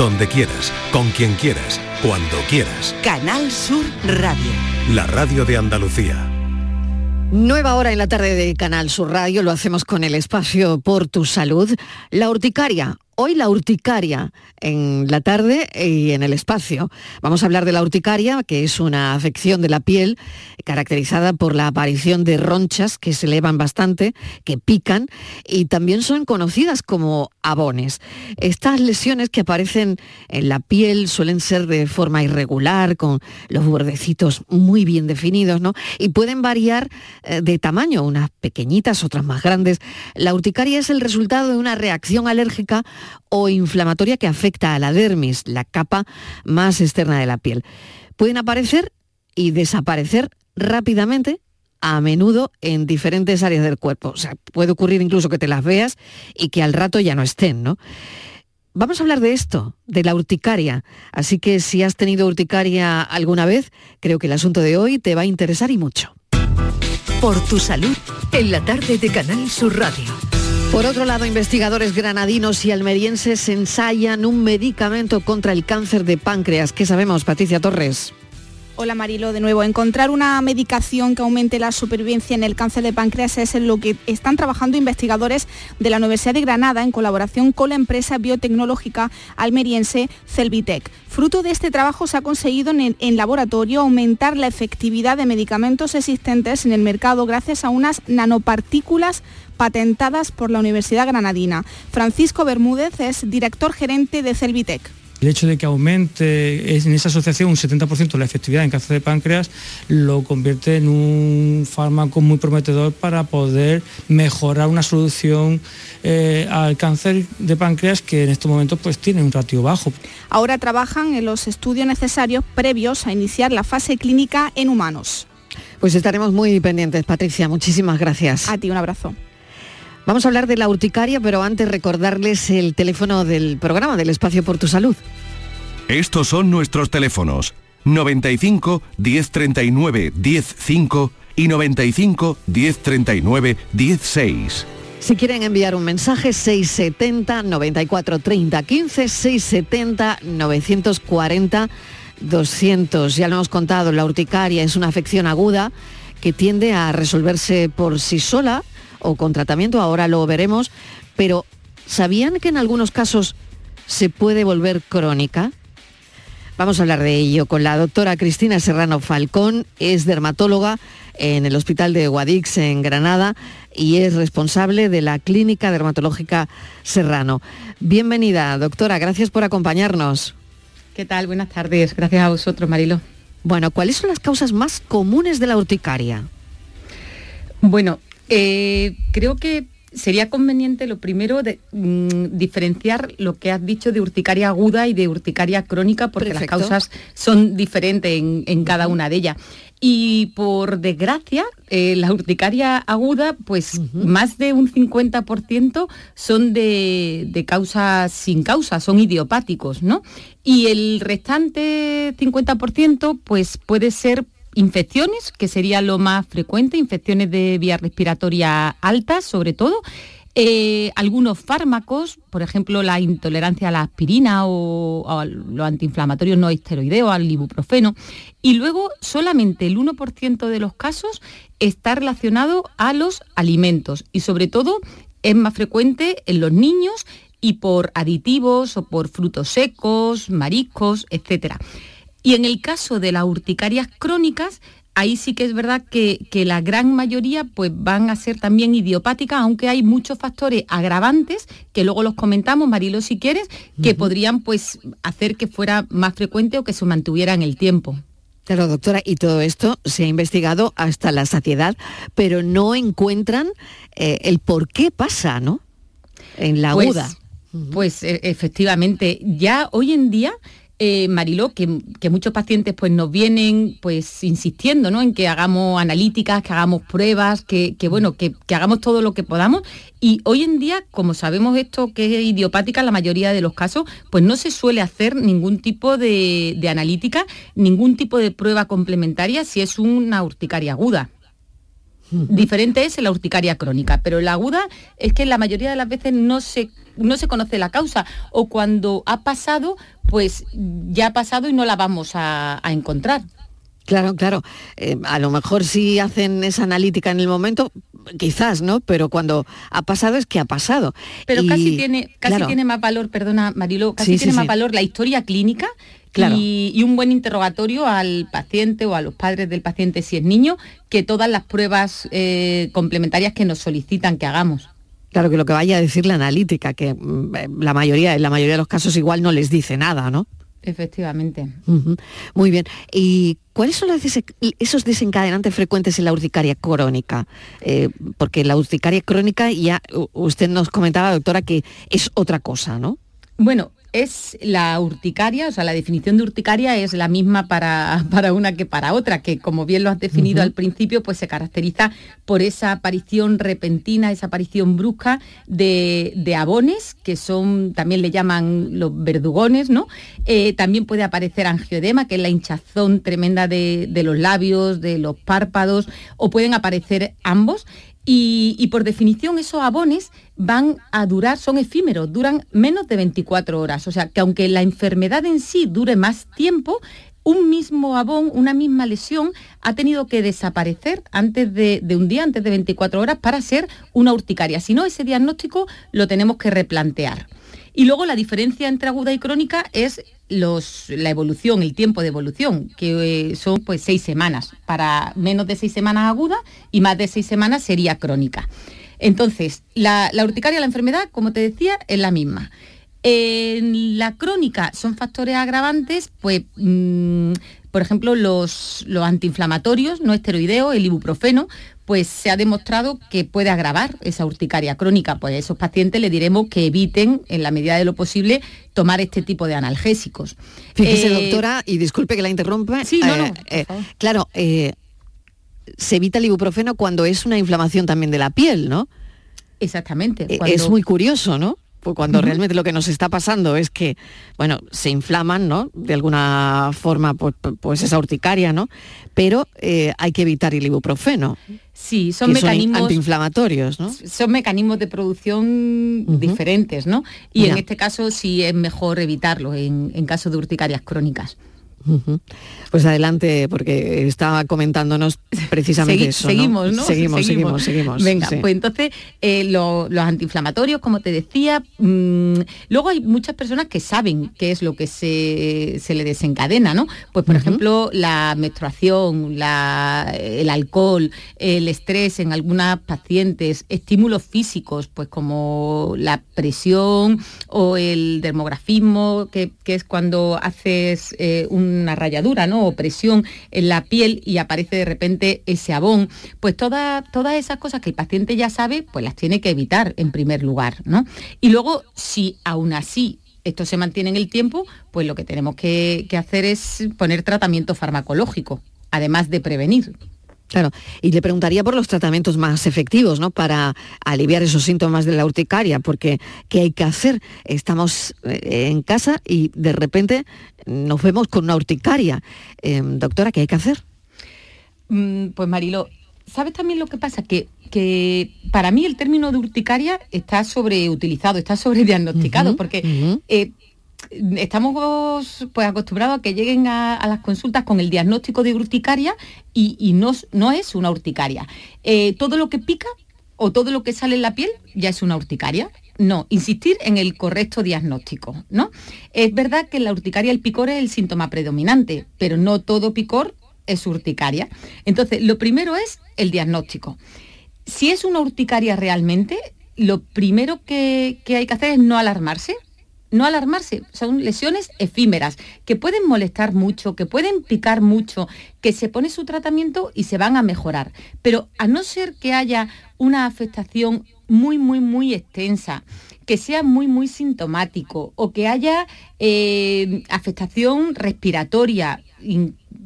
donde quieras, con quien quieras, cuando quieras. Canal Sur Radio. La radio de Andalucía. Nueva hora en la tarde de Canal Sur Radio, lo hacemos con el espacio Por tu Salud. La urticaria, Hoy la urticaria en la tarde y en el espacio. Vamos a hablar de la urticaria, que es una afección de la piel caracterizada por la aparición de ronchas que se elevan bastante, que pican y también son conocidas como abones. Estas lesiones que aparecen en la piel suelen ser de forma irregular, con los bordecitos muy bien definidos, ¿no? Y pueden variar eh, de tamaño, unas pequeñitas, otras más grandes. La urticaria es el resultado de una reacción alérgica o inflamatoria que afecta a la dermis, la capa más externa de la piel. Pueden aparecer y desaparecer rápidamente a menudo en diferentes áreas del cuerpo. O sea, puede ocurrir incluso que te las veas y que al rato ya no estén, ¿no? Vamos a hablar de esto, de la urticaria. Así que si has tenido urticaria alguna vez, creo que el asunto de hoy te va a interesar y mucho. Por tu salud, en la tarde de Canal Sur Radio. Por otro lado, investigadores granadinos y almerienses ensayan un medicamento contra el cáncer de páncreas. ¿Qué sabemos, Patricia Torres? Hola Marilo, de nuevo. Encontrar una medicación que aumente la supervivencia en el cáncer de páncreas es en lo que están trabajando investigadores de la Universidad de Granada en colaboración con la empresa biotecnológica almeriense Celvitec. Fruto de este trabajo se ha conseguido en, en laboratorio aumentar la efectividad de medicamentos existentes en el mercado gracias a unas nanopartículas patentadas por la Universidad Granadina. Francisco Bermúdez es director gerente de Celvitec. El hecho de que aumente en esa asociación un 70% la efectividad en cáncer de páncreas lo convierte en un fármaco muy prometedor para poder mejorar una solución eh, al cáncer de páncreas que en estos momentos pues tiene un ratio bajo. Ahora trabajan en los estudios necesarios previos a iniciar la fase clínica en humanos. Pues estaremos muy pendientes, Patricia. Muchísimas gracias. A ti un abrazo. Vamos a hablar de la urticaria, pero antes recordarles el teléfono del programa del Espacio por tu Salud. Estos son nuestros teléfonos 95 1039 105 y 95 1039 16. Si quieren enviar un mensaje, 670 94 30 15, 670 940 200. Ya lo hemos contado, la urticaria es una afección aguda que tiende a resolverse por sí sola o con tratamiento, ahora lo veremos, pero ¿sabían que en algunos casos se puede volver crónica? Vamos a hablar de ello con la doctora Cristina Serrano Falcón, es dermatóloga en el Hospital de Guadix en Granada y es responsable de la Clínica Dermatológica Serrano. Bienvenida, doctora, gracias por acompañarnos. ¿Qué tal? Buenas tardes, gracias a vosotros, Marilo. Bueno, ¿cuáles son las causas más comunes de la urticaria? Bueno, eh, creo que sería conveniente lo primero de, mm, diferenciar lo que has dicho de urticaria aguda y de urticaria crónica porque las causas son diferentes en, cada una de ellas. Y por desgracia, eh, la urticaria aguda, pues más de un 50% son de, de causas sin causa, son idiopáticos, ¿no? Y el restante 50% pues puede ser infecciones, que sería lo más frecuente, infecciones de vía respiratoria altas sobre todo, eh, algunos fármacos, por ejemplo la intolerancia a la aspirina o, a los antiinflamatorios no esteroideos, al ibuprofeno, y luego solamente el 1% de los casos está relacionado a los alimentos. Y sobre todo es más frecuente en los niños y por aditivos o por frutos secos, mariscos, etcétera. Y en el caso de las urticarias crónicas, ahí sí que es verdad que, la gran mayoría pues, van a ser también idiopáticas, aunque hay muchos factores agravantes, que luego los comentamos, Marilo, si quieres, que podrían pues, hacer que fuera más frecuente o que se mantuviera en el tiempo. Claro, doctora, y todo esto se ha investigado hasta la saciedad, pero no encuentran eh, el por qué pasa, ¿no? En la pues, aguda. Pues e, efectivamente, ya hoy en día eh, Mariló, que, muchos pacientes pues, nos vienen pues, insistiendo ¿no? en que hagamos analíticas, que hagamos pruebas, que, bueno, que, hagamos todo lo que podamos. Y hoy en día, como sabemos esto que es idiopática en la mayoría de los casos, pues no se suele hacer ningún tipo de, analítica, ningún tipo de prueba complementaria si es una urticaria aguda. Diferente es la urticaria crónica, pero la aguda es que la mayoría de las veces no se, no se conoce la causa o cuando ha pasado, pues ya ha pasado y no la vamos a, encontrar. Claro, claro. Eh, a lo mejor si hacen esa analítica en el momento, quizás, ¿no? Pero cuando ha pasado es que ha pasado. Pero casi tiene, casi tiene más valor, perdona Marilo, casi tiene más valor la historia clínica y, un buen interrogatorio al paciente o a los padres del paciente si es niño, que todas las pruebas eh, complementarias que nos solicitan que hagamos. Claro que lo que vaya a decir la analítica, que mm, eh, la mayoría, en la mayoría de los casos igual no les dice nada, ¿no? Efectivamente. Muy bien. ¿Y cuáles son esos desencadenantes frecuentes en la urticaria crónica? Eh, porque la urticaria crónica ya usted nos comentaba, doctora, que es otra cosa, ¿no? Bueno, es la urticaria, o sea, la definición de urticaria es la misma para, para una que para otra, que como bien lo has definido al principio, pues se caracteriza por esa aparición repentina, esa aparición brusca de, de abones, que son, también le llaman los verdugones, ¿no? Eh, también puede aparecer angioedema, que es la hinchazón tremenda de, de los labios, de los párpados, o pueden aparecer ambos. Y, por definición esos abones van a durar, son efímeros, duran menos de 24 horas. O sea que aunque la enfermedad en sí dure más tiempo, un mismo abón, una misma lesión, ha tenido que desaparecer antes de, de, un día, antes de 24 horas, para ser una urticaria. Si no, ese diagnóstico lo tenemos que replantear. Y luego la diferencia entre aguda y crónica es la evolución, el tiempo de evolución, que eh, son pues seis semanas. Para menos de seis semanas aguda y más de seis semanas sería crónica. Entonces, la, urticaria, la enfermedad, como te decía, es la misma. En la crónica son factores agravantes, pues, mm, por ejemplo, los, los antiinflamatorios no esteroideos, el ibuprofeno, pues se ha demostrado que puede agravar esa urticaria crónica. Pues a esos pacientes le diremos que eviten, en la medida de lo posible, tomar este tipo de analgésicos. Fíjese, eh, doctora, y disculpe que la interrumpa. Sí, no, no. Eh, eh, claro, se evita el ibuprofeno cuando es una inflamación también de la piel, ¿no? Exactamente. Es muy curioso, ¿no? Pues cuando realmente lo que nos está pasando es que, bueno, se inflaman, ¿no? De alguna forma, pues, pues esa urticaria, ¿no? Pero hay que evitar el ibuprofeno. Sí, son mecanismos antiinflamatorios, ¿no? Son mecanismos de producción diferentes, ¿no? Y en este caso sí es mejor evitarlo en, en caso de urticarias crónicas. Pues adelante, porque estaba comentándonos precisamente eso. Seguimos, ¿no? Seguimos, seguimos, seguimos. Venga, pues entonces eh, los antiinflamatorios, como te decía, mm, luego hay muchas personas que saben qué es lo que se, le desencadena, ¿no? Pues por ejemplo, la menstruación, el alcohol, el estrés en algunas pacientes, estímulos físicos, pues como la presión o el dermografismo, que, es cuando haces eh, un una rayadura, ¿no? O presión en la piel y aparece de repente ese abón. Pues todas esas cosas que el paciente ya sabe, pues las tiene que evitar en primer lugar, ¿no? Y luego, si aún así esto se mantiene en el tiempo, pues lo que tenemos que hacer es poner tratamiento farmacológico, además de prevenir. Claro, y le preguntaría por los tratamientos más efectivos, ¿no? Para aliviar esos síntomas de la urticaria, porque ¿qué hay que hacer? Estamos eh, en casa y de repente nos vemos con una urticaria. Em, doctora, ¿qué hay que hacer? Mm, pues Marilo, ¿sabes también lo que pasa? Que, que para mí el término de urticaria está sobreutilizado, está sobrediagnosticado, porque eh, estamos pues acostumbrados a que lleguen a, las consultas con el diagnóstico de urticaria y, no, es una urticaria. Eh, todo lo que pica o todo lo que sale en la piel ya es una urticaria. No, insistir en el correcto diagnóstico, ¿no? Es verdad que la urticaria, el picor es el síntoma predominante, pero no todo picor es urticaria. Entonces, lo primero es el diagnóstico. Si es una urticaria realmente, lo primero que hay que hacer es no alarmarse, no alarmarse, son lesiones efímeras que pueden molestar mucho, que pueden picar mucho, que se pone su tratamiento y se van a mejorar. Pero a no ser que haya una afectación muy, muy, muy extensa, que sea muy, muy sintomático o que haya eh, afectación respiratoria,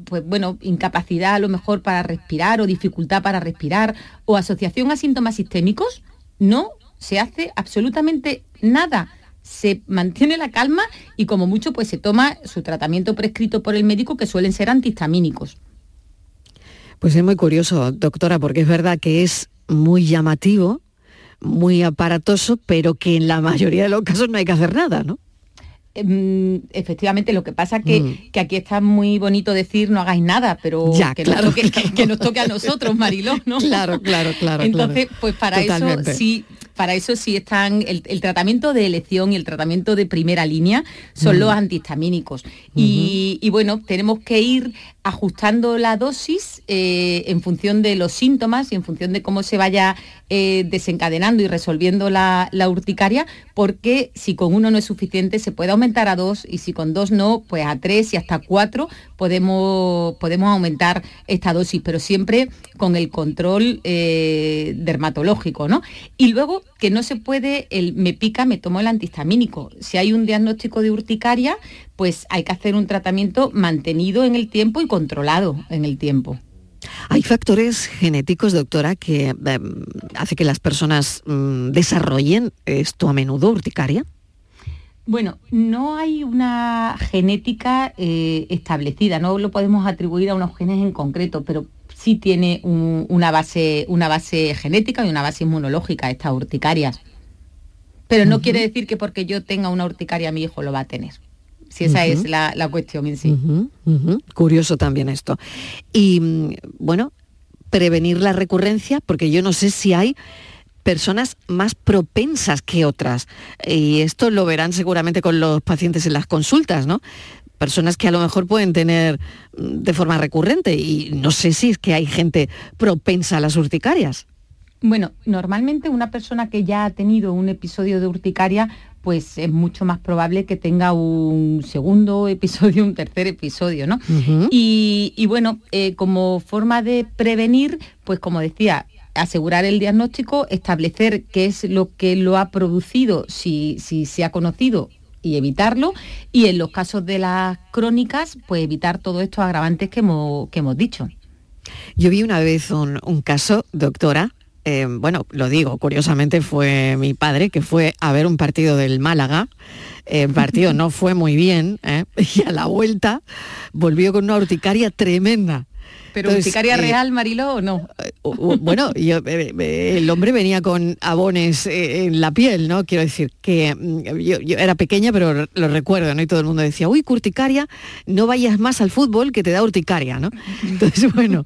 pues bueno, incapacidad a lo mejor para respirar o dificultad para respirar o asociación a síntomas sistémicos, no se hace absolutamente nada se mantiene la calma y como mucho pues se toma su tratamiento prescrito por el médico que suelen ser antihistamínicos. Pues es muy curioso, doctora, porque es verdad que es muy llamativo, muy aparatoso, pero que en la mayoría de los casos no hay que hacer nada, ¿no? Em, efectivamente, lo que pasa que, mm. que aquí está muy bonito decir no hagáis nada, pero que, claro, nos toque, que, nos toque a nosotros, Mariló, ¿no? Claro, claro, claro. Entonces, pues para eso sí, para eso sí están el, tratamiento de elección y el tratamiento de primera línea son los antihistamínicos. y, bueno, tenemos que ir ajustando la dosis eh, en función de los síntomas y en función de cómo se vaya eh, desencadenando y resolviendo la, urticaria, porque si con uno no es suficiente se puede aumentar a dos y si con dos no, pues a tres y hasta cuatro podemos, podemos aumentar esta dosis, pero siempre con el control eh, dermatológico, ¿no? Y luego que no se puede, el me pica, me tomo el antihistamínico. Si hay un diagnóstico de urticaria, pues hay que hacer un tratamiento mantenido en el tiempo y controlado en el tiempo. ¿Hay factores genéticos, doctora, que em, hace que las personas mm, desarrollen esto a menudo, urticaria? Bueno, no hay una genética eh, establecida, no lo podemos atribuir a unos genes en concreto, pero sí tiene una, base, una base genética y una base inmunológica estas urticarias. Pero no quiere decir que porque yo tenga una urticaria mi hijo lo va a tener si esa es la, cuestión en sí. Curioso también esto. Y mm, bueno, prevenir la recurrencia, porque yo no sé si hay personas más propensas que otras. Y esto lo verán seguramente con los pacientes en las consultas, ¿no? Personas que a lo mejor pueden tener mm, de forma recurrente y no sé si es que hay gente propensa a las urticarias. Bueno, normalmente una persona que ya ha tenido un episodio de urticaria pues es mucho más probable que tenga un segundo episodio, un tercer episodio, ¿no? y, bueno, eh, como forma de prevenir, pues como decía, asegurar el diagnóstico, establecer qué es lo que lo ha producido, si, si se ha conocido y evitarlo. Y en los casos de las crónicas, pues evitar todos estos agravantes que hemos, que hemos dicho. Yo vi una vez un, un caso, doctora, eh, bueno, lo digo, curiosamente fue mi padre que fue a ver un partido del Málaga. El partido no fue muy bien ¿eh? y a la vuelta volvió con una urticaria tremenda. ¿Pero urticaria eh, real, Mariló, o no? bueno, el hombre venía con abones en la piel, ¿no? Quiero decir que mm, yo, era pequeña, pero lo recuerdo, ¿no? Y todo el mundo decía, uy, urticaria, no vayas más al fútbol que te da urticaria, ¿no? Entonces, bueno,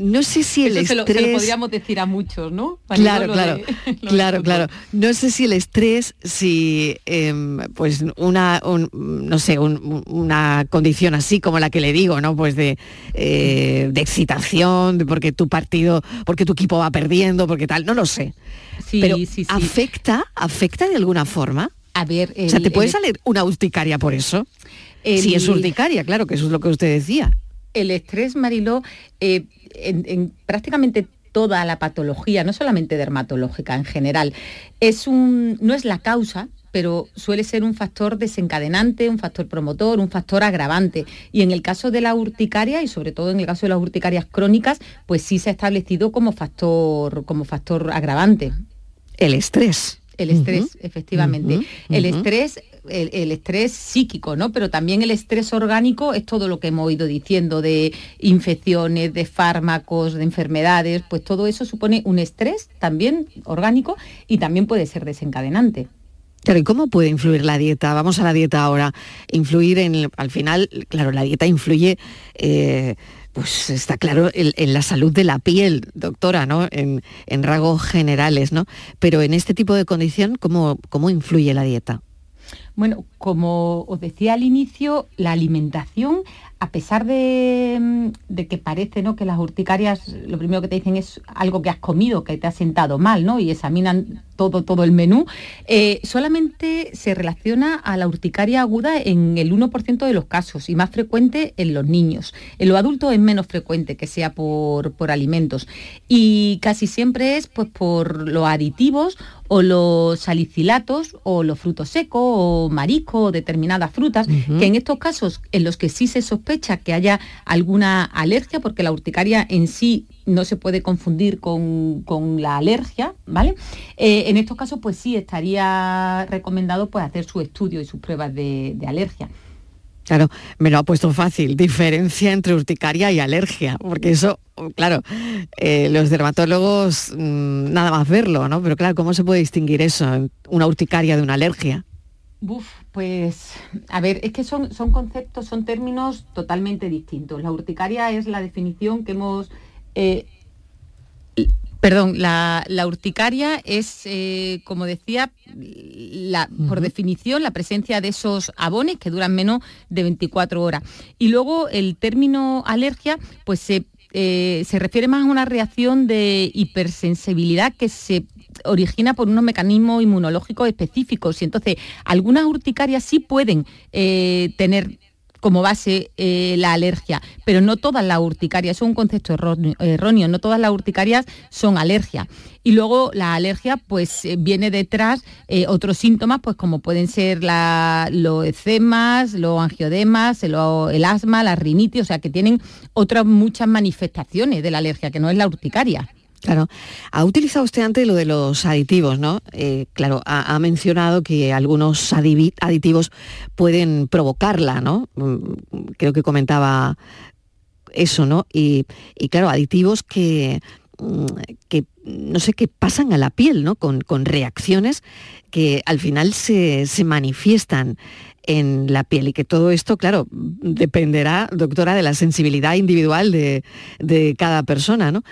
no sé si el estrés... Se lo, podríamos decir a muchos, ¿no? claro, claro, claro, claro. No sé si el estrés, si em, pues una, no sé, una condición así como la que le digo, ¿no? Pues de de, excitación, de porque tu partido, porque tu equipo va perdiendo, porque tal, no lo sé. Sí, Pero sí, sí. ¿afecta, afecta de alguna forma? A ver, o sea, ¿te puede salir una urticaria por eso? Si es urticaria, claro, que eso es lo que usted decía. El estrés, Mariló, eh, en, prácticamente toda la patología, no solamente dermatológica en general, es un, no es la causa, pero suele ser un factor desencadenante, un factor promotor, un factor agravante. Y en el caso de la urticaria, y sobre todo en el caso de las urticarias crónicas, pues sí se ha establecido como factor, como factor agravante. El estrés. El estrés, efectivamente. El estrés el, estrés psíquico, ¿no? Pero también el estrés orgánico es todo lo que hemos ido diciendo de infecciones, de fármacos, de enfermedades, pues todo eso supone un estrés también orgánico y también puede ser desencadenante. Claro, ¿y cómo puede influir la dieta? Vamos a la dieta ahora. Influir en, al final, claro, la dieta influye, eh, pues está claro, en, la salud de la piel, doctora, ¿no? En, rasgos generales, ¿no? Pero en este tipo de condición, ¿cómo, cómo influye la dieta? Bueno, como os decía al inicio, la alimentación a pesar mm, de, que parece ¿no? que las urticarias lo primero que te dicen es algo que has comido, que te ha sentado mal, ¿no? Y examinan todo, todo el menú, eh, solamente se relaciona a la urticaria aguda en el 1% de los casos y más frecuente en los niños. En los adultos es menos frecuente que sea por, alimentos y casi siempre es pues, por los aditivos o los salicilatos o los frutos secos o o determinadas frutas, que en estos casos en los que sí se sospecha que haya alguna alergia, porque la urticaria en sí no se puede confundir con, la alergia, ¿vale? Eh, en estos casos, pues sí estaría recomendado pues, hacer su estudio y sus pruebas de, alergia. Claro, me lo ha puesto fácil. Diferencia entre urticaria y alergia, porque eso, claro, eh, los dermatólogos mm, nada más verlo, ¿no? Pero claro, ¿cómo se puede distinguir eso, una urticaria de una alergia? Uf, pues, a ver, es que son, son conceptos, son términos totalmente distintos. La urticaria es la definición que hemos eh, Perdón, la, urticaria es, eh, como decía, por definición, la presencia de esos abones que duran menos de 24 horas. Y luego el término alergia, pues se, eh, se refiere más a una reacción de hipersensibilidad que se origina por unos mecanismos inmunológicos específicos y entonces algunas urticarias sí pueden eh, tener como base eh, la alergia, pero no todas las urticarias, es un concepto erróneo, no todas las urticarias son alergia. Y luego la alergia pues eh, viene detrás otros síntomas pues como pueden ser los eczemas, los angiodemas, el, el, asma, la rinitis, o sea que tienen otras muchas manifestaciones de la alergia, que no es la urticaria. Claro. Ha utilizado usted antes lo de los aditivos, ¿no? Eh, claro, ha, mencionado que algunos aditivos pueden provocarla, ¿no? Mm, creo que comentaba eso, ¿no? Y, claro, aditivos que, mm, que, no sé, qué pasan a la piel, ¿no? Con, reacciones que al final se, manifiestan en la piel y que todo esto, claro, dependerá, doctora, de la sensibilidad individual de, de cada persona, ¿no?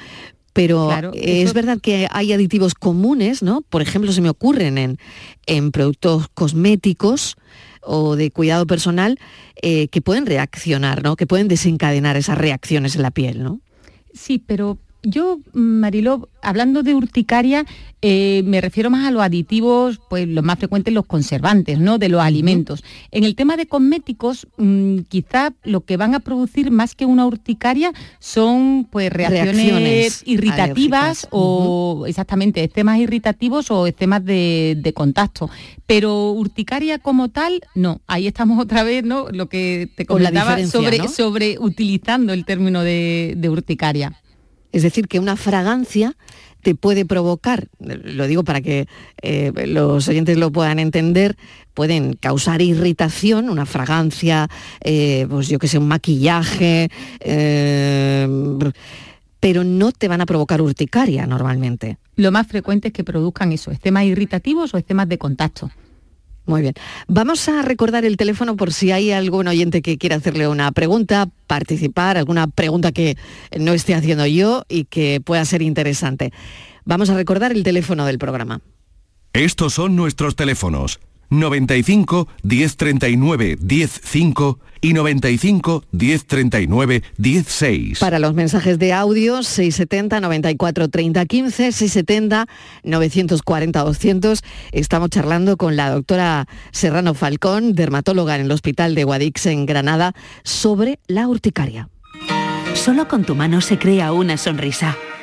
Pero es verdad que hay aditivos comunes, ¿no? Por ejemplo, se me ocurren en, en productos cosméticos o de cuidado personal eh, que pueden reaccionar, ¿no? Que pueden desencadenar esas reacciones en la piel, ¿no? Sí, pero yo, Mariló, hablando de urticaria, eh, me refiero más a los aditivos, pues los más frecuentes, los conservantes, ¿no? De los alimentos. En el tema de cosméticos, mm, quizá lo que van a producir más que una urticaria son pues reacciones, irritativas o exactamente temas irritativos o temas de, contacto. Pero urticaria como tal, no. Ahí estamos otra vez, ¿no? Lo que te comentaba sobre, sobre utilizando el término de urticaria. Es decir, que una fragancia te puede provocar, lo digo para que eh, los oyentes lo puedan entender, pueden causar irritación, una fragancia, eh, pues yo que sé, un maquillaje, eh, pero no te van a provocar urticaria normalmente. Lo más frecuente es que produzcan eso, estemas irritativos o estemas de contacto. Muy bien. Vamos a recordar el teléfono por si hay algún oyente que quiera hacerle una pregunta, participar, alguna pregunta que no esté haciendo yo y que pueda ser interesante. Vamos a recordar el teléfono del programa. Estos son nuestros teléfonos. 95 1039 105 y 95 1039 16. Para los mensajes de audio 670 94 30 15 670 940 200 estamos charlando con la doctora Serrano Falcón, dermatóloga en el Hospital de Guadix en Granada sobre la urticaria. Solo con tu mano se crea una sonrisa.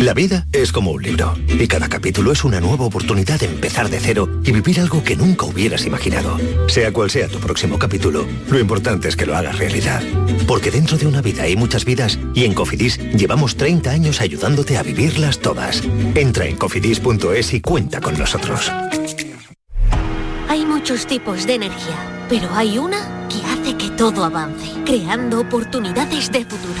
La vida es como un libro y cada capítulo es una nueva oportunidad de empezar de cero y vivir algo que nunca hubieras imaginado. Sea cual sea tu próximo capítulo, lo importante es que lo hagas realidad. Porque dentro de una vida hay muchas vidas y en Cofidis llevamos 30 años ayudándote a vivirlas todas. Entra en cofidis.es y cuenta con nosotros. Hay muchos tipos de energía, pero hay una que hace que todo avance, creando oportunidades de futuro,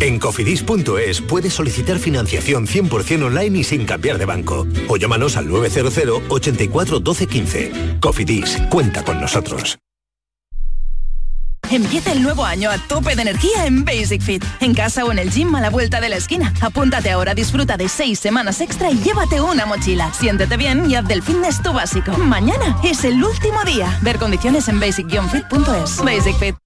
En cofidis.es puedes solicitar financiación 100% online y sin cambiar de banco. O llámanos al 900 84 12 15. Cofidis, cuenta con nosotros. Empieza el nuevo año a tope de energía en Basic Fit. En casa o en el gym a la vuelta de la esquina. Apúntate ahora, disfruta de seis semanas extra y llévate una mochila. Siéntete bien y haz del fitness tu básico. Mañana es el último día. Ver condiciones en basic-fit.es. Basic Fit.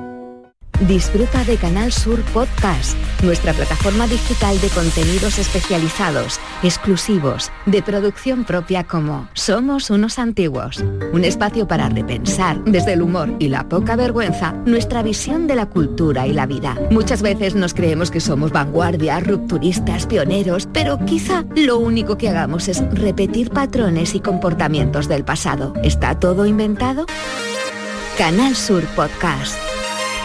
Disfruta de Canal Sur Podcast, nuestra plataforma digital de contenidos especializados, exclusivos, de producción propia como Somos unos antiguos. Un espacio para repensar, desde el humor y la poca vergüenza, nuestra visión de la cultura y la vida. Muchas veces nos creemos que somos vanguardia, rupturistas, pioneros, pero quizá lo único que hagamos es repetir patrones y comportamientos del pasado. ¿Está todo inventado? Canal Sur Podcast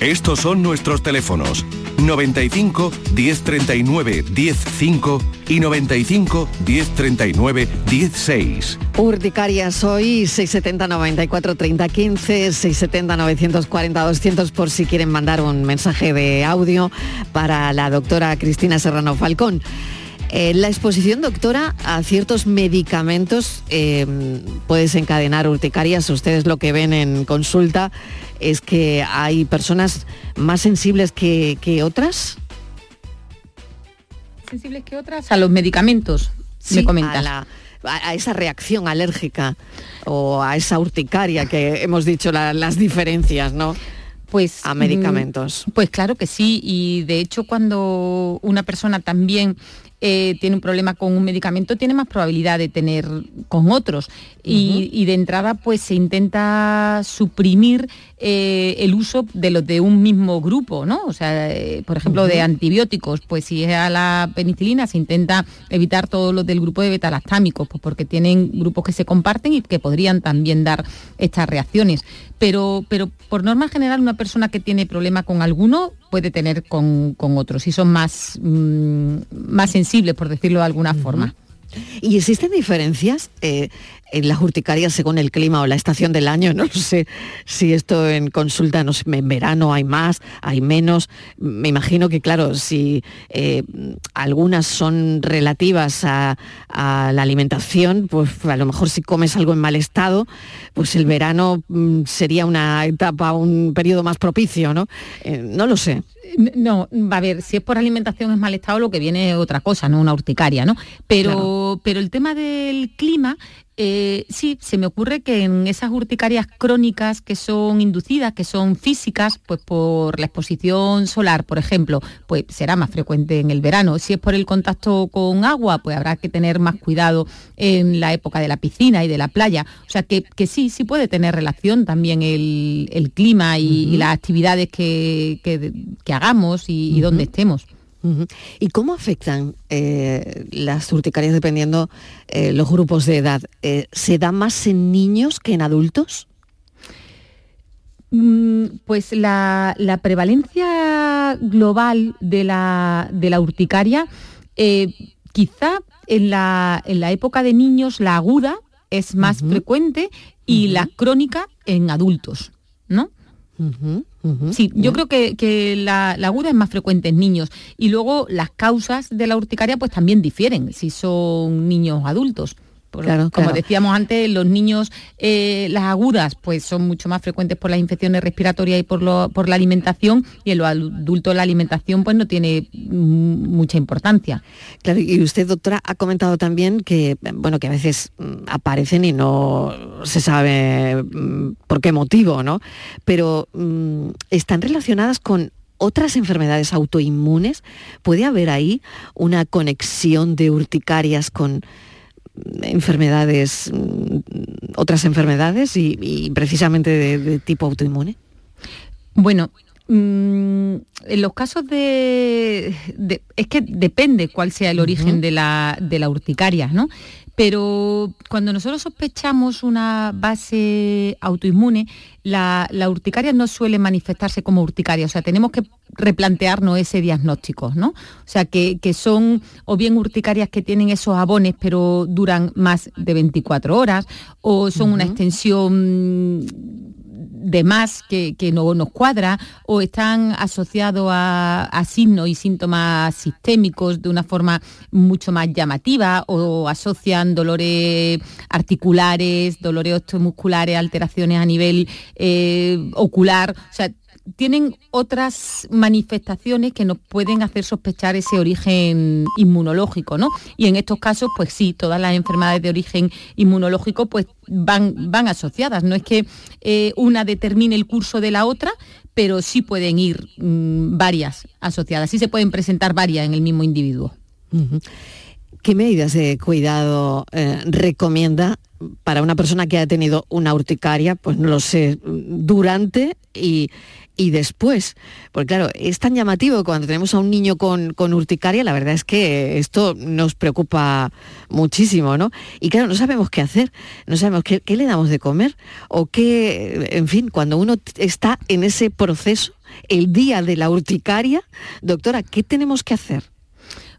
Estos son nuestros teléfonos 95 1039 105 y 95 1039 16. Urticarias hoy 670 94 30 15 670 940 200 por si quieren mandar un mensaje de audio para la doctora Cristina Serrano Falcón. Eh, la exposición, doctora, a ciertos medicamentos eh, puede desencadenar urticarias. Ustedes lo que ven en consulta es que hay personas más sensibles que, otras. ¿Sensibles que otras? A los medicamentos, me comentas. A, esa reacción alérgica o a esa urticaria que hemos dicho las diferencias, ¿no? Pues a medicamentos. Mm, pues claro que sí, y de hecho cuando una persona también eh, tiene un problema con un medicamento, tiene más probabilidad de tener con otros. y, de entrada, pues se intenta suprimir eh, el uso de los de un mismo grupo, ¿no? O sea, eh, por ejemplo, de antibióticos, pues si es a la penicilina, se intenta evitar todos los del grupo de betalactámicos, pues porque tienen grupos que se comparten y que podrían también dar estas reacciones. Pero, pero por norma general, una persona que tiene problema con alguno puede tener con, otros y son más, mm, más sensibles, por decirlo de alguna forma. ¿Y existen diferencias eh, en las urticarias según el clima o la estación del año? No sé si esto en consulta, no sé, en verano hay más, hay menos. Me imagino que, claro, si eh, algunas son relativas a, la alimentación, pues a lo mejor si comes algo en mal estado, pues el verano mm, sería una etapa, un periodo más propicio, ¿no? Eh, no lo sé. No, va a ver, si es por alimentación es mal estado, lo que viene es otra cosa, no una urticaria, ¿no? Pero, pero el tema del clima eh, sí, se me ocurre que en esas urticarias crónicas que son inducidas, que son físicas, pues por la exposición solar, por ejemplo, pues será más frecuente en el verano. Si es por el contacto con agua, pues habrá que tener más cuidado en la época de la piscina y de la playa. O sea que, sí, sí puede tener relación también el, clima y, las actividades que, hagamos y, donde estemos. ¿Y cómo afectan eh, las urticarias dependiendo eh, los grupos de edad? Eh, ¿Se da más en niños que en adultos? Mm, pues la, prevalencia global de la, urticaria, quizá en la, época de niños la aguda es más frecuente y la crónica en adultos, ¿no? Sí, yo creo que, la, aguda es más frecuente en niños. Y luego las causas de la urticaria pues también difieren si son niños adultos como decíamos antes, los niños, eh, las agudas, pues son mucho más frecuentes por las infecciones respiratorias y por, la alimentación, y en los adultos la alimentación pues no tiene mucha importancia. Claro, y usted, doctora, ha comentado también que, bueno, que a veces mm, aparecen y no se sabe mm, por qué motivo, ¿no? Pero mm, están relacionadas con otras enfermedades autoinmunes. ¿Puede haber ahí una conexión de urticarias con enfermedades, mm, otras enfermedades y, precisamente de, tipo autoinmune? Bueno, mm, en los casos de, Es que depende cuál sea el origen de, la, de la urticaria, ¿no? Pero cuando nosotros sospechamos una base autoinmune, la, urticaria no suele manifestarse como urticaria, o sea, tenemos que replantearnos ese diagnóstico, ¿no? O sea, que, son o bien urticarias que tienen esos abones pero duran más de 24 horas, o son una extensión de más que, no nos cuadra o están asociados a, signos y síntomas sistémicos de una forma mucho más llamativa o asocian dolores articulares, dolores osteomusculares, alteraciones a nivel eh, ocular. Tienen otras manifestaciones que nos pueden hacer sospechar ese origen inmunológico, ¿no? Y en estos casos, pues sí, todas las enfermedades de origen inmunológico pues van, van asociadas. No es que eh, una determine el curso de la otra, pero sí pueden ir mm, varias asociadas, sí se pueden presentar varias en el mismo individuo. ¿Qué medidas de cuidado eh, recomienda para una persona que ha tenido una urticaria, pues no lo sé, durante y, y después. Porque claro, es tan llamativo cuando tenemos a un niño con, urticaria, la verdad es que esto nos preocupa muchísimo, ¿no? Y claro, no sabemos qué hacer, no sabemos qué, le damos de comer o qué, en fin, cuando uno está en ese proceso, el día de la urticaria, doctora, ¿qué tenemos que hacer?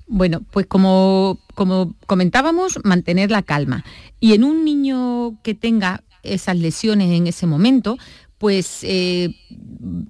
Bueno, pues como, como comentábamos, mantener la calma. Y en un niño que tenga esas lesiones en ese momento, pues eh,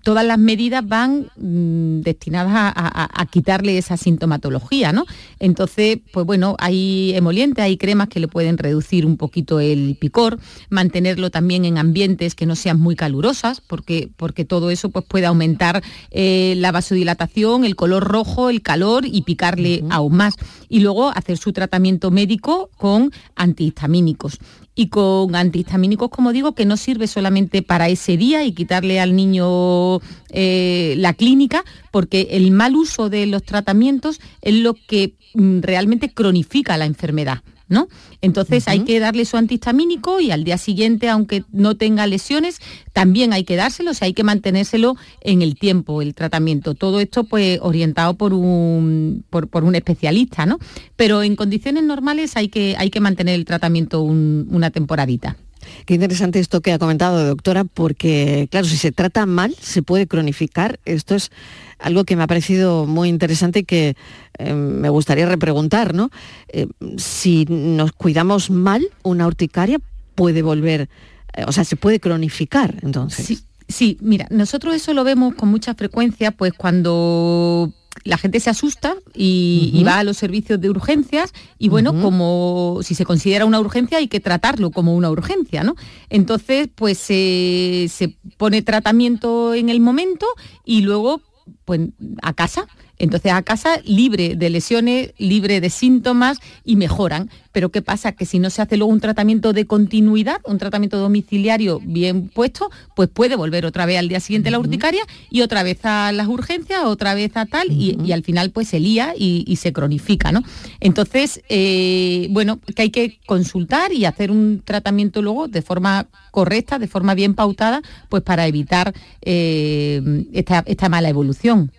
todas las medidas van mm, destinadas a, quitarle esa sintomatología, ¿no? Entonces, pues bueno, hay emolientes, hay cremas que le pueden reducir un poquito el picor, mantenerlo también en ambientes que no sean muy calurosas, porque, porque todo eso pues, puede aumentar eh, la vasodilatación, el color rojo, el calor y picarle aún más. Y luego hacer su tratamiento médico con antihistamínicos y con antihistamínicos, como digo, que no sirve solamente para ese día y quitarle al niño eh, la clínica, porque el mal uso de los tratamientos es lo que mm, realmente cronifica la enfermedad. ¿No? Entonces hay que darle su antihistamínico y al día siguiente, aunque no tenga lesiones, también hay que dárselo, o sea, hay que mantenérselo en el tiempo, el tratamiento. Todo esto pues orientado por un, por, un especialista, ¿no? Pero en condiciones normales hay que, hay que mantener el tratamiento una temporadita. Qué interesante esto que ha comentado, doctora, porque, claro, si se trata mal, se puede cronificar. Esto es algo que me ha parecido muy interesante y que eh, me gustaría repreguntar, ¿no? Eh, si nos cuidamos mal, una urticaria puede volver, eh, o sea, se puede cronificar, entonces. Sí. Sí, mira, nosotros eso lo vemos con mucha frecuencia, pues cuando la gente se asusta y, va a los servicios de urgencias y bueno, como si se considera una urgencia hay que tratarlo como una urgencia, ¿no? Entonces, pues se pone tratamiento en el momento y luego pues a casa entonces a casa libre de lesiones, libre de síntomas y mejoran. Pero ¿qué pasa? Que si no se hace luego un tratamiento de continuidad, un tratamiento domiciliario bien puesto, pues puede volver otra vez al día siguiente la urticaria y otra vez a las urgencias, otra vez a tal, y, al final pues se lía y, se cronifica, ¿no? Entonces, eh, bueno, que hay que consultar y hacer un tratamiento luego de forma correcta, de forma bien pautada, pues para evitar eh, esta mala evolución.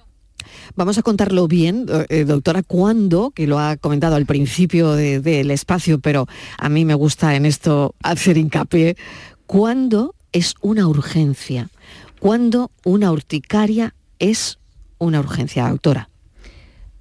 Vamos a contarlo bien, eh, doctora, cuándo, que lo ha comentado al principio del espacio, pero a mí me gusta en esto hacer hincapié, ¿cuándo es una urgencia? ¿Cuándo una urticaria es una urgencia, doctora?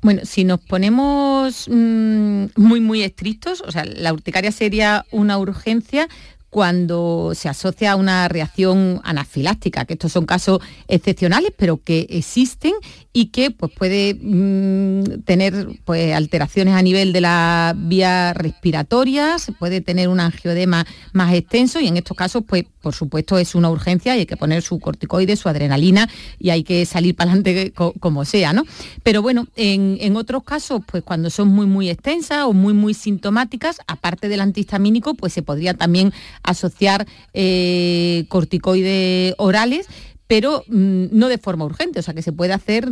Bueno, si nos ponemos mm, muy, muy estrictos, o sea, la urticaria sería una urgencia cuando se asocia a una reacción anafiláctica, que estos son casos excepcionales, pero que existen y que pues, puede mm, tener pues, alteraciones a nivel de la vía respiratoria, puede tener un angioedema más extenso y en estos casos, pues, por supuesto, es una urgencia y hay que poner su corticoide, su adrenalina y hay que salir para adelante como sea, ¿no? Pero bueno, en, otros casos, pues cuando son muy, muy extensas o muy, muy sintomáticas, aparte del antihistamínico, pues se podría también asociar eh, corticoides orales pero mm, no de forma urgente, o sea que se puede hacer